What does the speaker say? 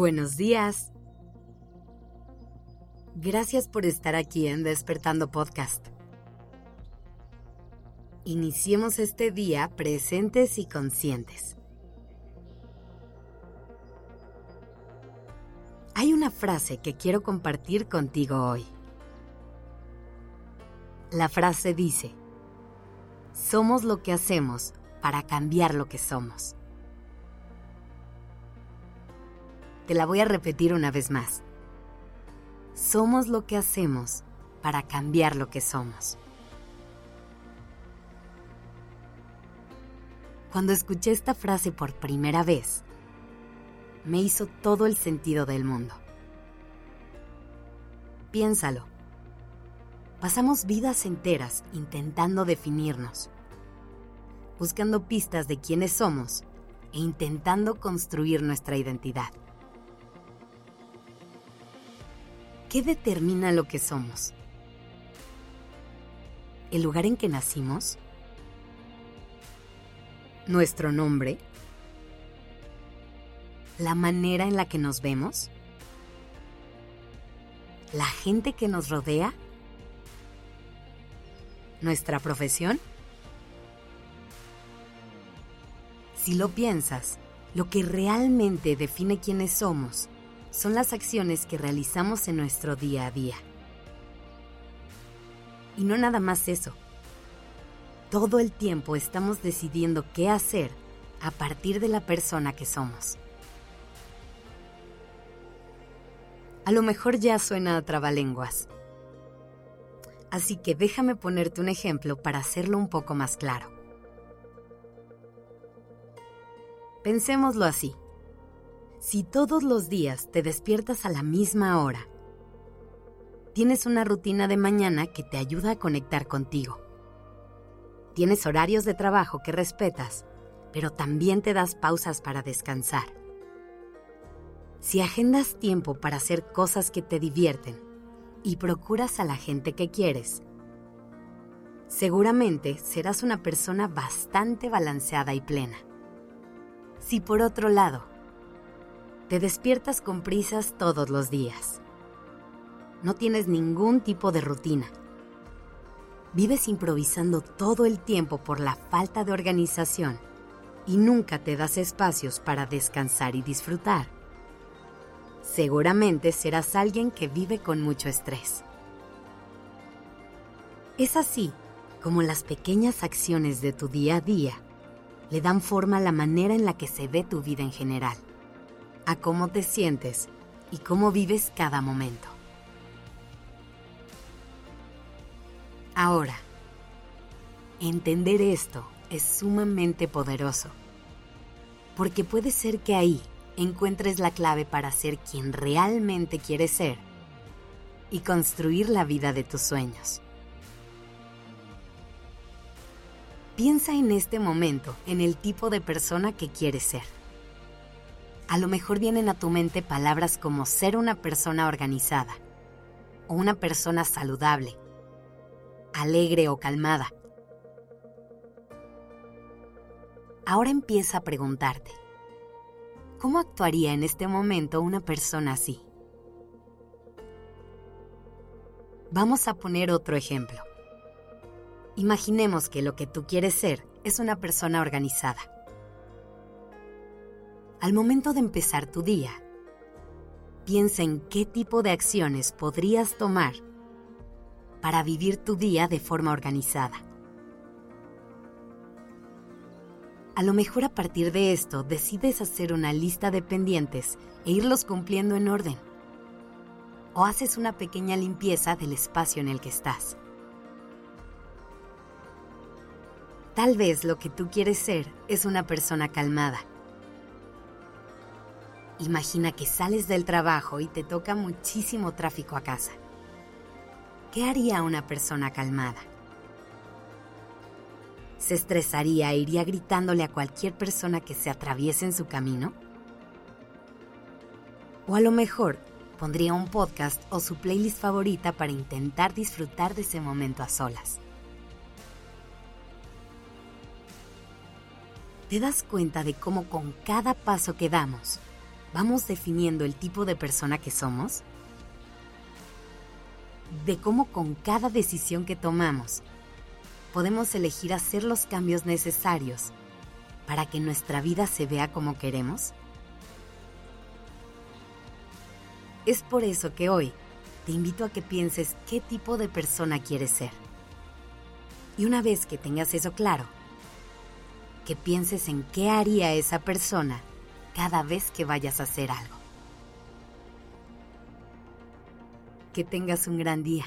Buenos días. Gracias por estar aquí en Despertando Podcast. Iniciemos este día presentes y conscientes. Hay una frase que quiero compartir contigo hoy. La frase dice, somos lo que hacemos para cambiar lo que somos. Te la voy a repetir una vez más. Somos lo que hacemos para cambiar lo que somos. Cuando escuché esta frase por primera vez, me hizo todo el sentido del mundo. Piénsalo. Pasamos vidas enteras intentando definirnos, buscando pistas de quiénes somos e intentando construir nuestra identidad. ¿Qué determina lo que somos? ¿El lugar en que nacimos? ¿Nuestro nombre? ¿La manera en la que nos vemos? ¿La gente que nos rodea? ¿Nuestra profesión? Si lo piensas, lo que realmente define quiénes somos son las acciones que realizamos en nuestro día a día. Y no nada más eso. Todo el tiempo estamos decidiendo qué hacer a partir de la persona que somos. A lo mejor ya suena a trabalenguas. Así que déjame ponerte un ejemplo para hacerlo un poco más claro. Pensémoslo así. Si todos los días te despiertas a la misma hora, tienes una rutina de mañana que te ayuda a conectar contigo. Tienes horarios de trabajo que respetas, pero también te das pausas para descansar. Si agendas tiempo para hacer cosas que te divierten y procuras a la gente que quieres, seguramente serás una persona bastante balanceada y plena. Si por otro lado, te despiertas con prisas todos los días. No tienes ningún tipo de rutina. Vives improvisando todo el tiempo por la falta de organización y nunca te das espacios para descansar y disfrutar. Seguramente serás alguien que vive con mucho estrés. Es así como las pequeñas acciones de tu día a día le dan forma a la manera en la que se ve tu vida en general a cómo te sientes y cómo vives cada momento. Ahora, entender esto es sumamente poderoso, porque puede ser que ahí encuentres la clave para ser quien realmente quieres ser y construir la vida de tus sueños. Piensa en este momento en el tipo de persona que quieres ser a lo mejor vienen a tu mente palabras como ser una persona organizada o una persona saludable, alegre o calmada. Ahora empieza a preguntarte, ¿cómo actuaría en este momento una persona así? Vamos a poner otro ejemplo. Imaginemos que lo que tú quieres ser es una persona organizada al momento de empezar tu día, piensa en qué tipo de acciones podrías tomar para vivir tu día de forma organizada. A lo mejor a partir de esto decides hacer una lista de pendientes e irlos cumpliendo en orden. O haces una pequeña limpieza del espacio en el que estás. Tal vez lo que tú quieres ser es una persona calmada Imagina que sales del trabajo y te toca muchísimo tráfico a casa. ¿Qué haría una persona calmada? ¿Se estresaría e iría gritándole a cualquier persona que se atraviese en su camino? O a lo mejor pondría un podcast o su playlist favorita para intentar disfrutar de ese momento a solas. ¿Te das cuenta de cómo con cada paso que damos, vamos definiendo el tipo de persona que somos, de cómo con cada decisión que tomamos podemos elegir hacer los cambios necesarios para que nuestra vida se vea como queremos? Es por eso que hoy te invito a que pienses qué tipo de persona quieres ser. Y una vez que tengas eso claro, que pienses en qué haría esa persona cada vez que vayas a hacer algo. Que tengas un gran día.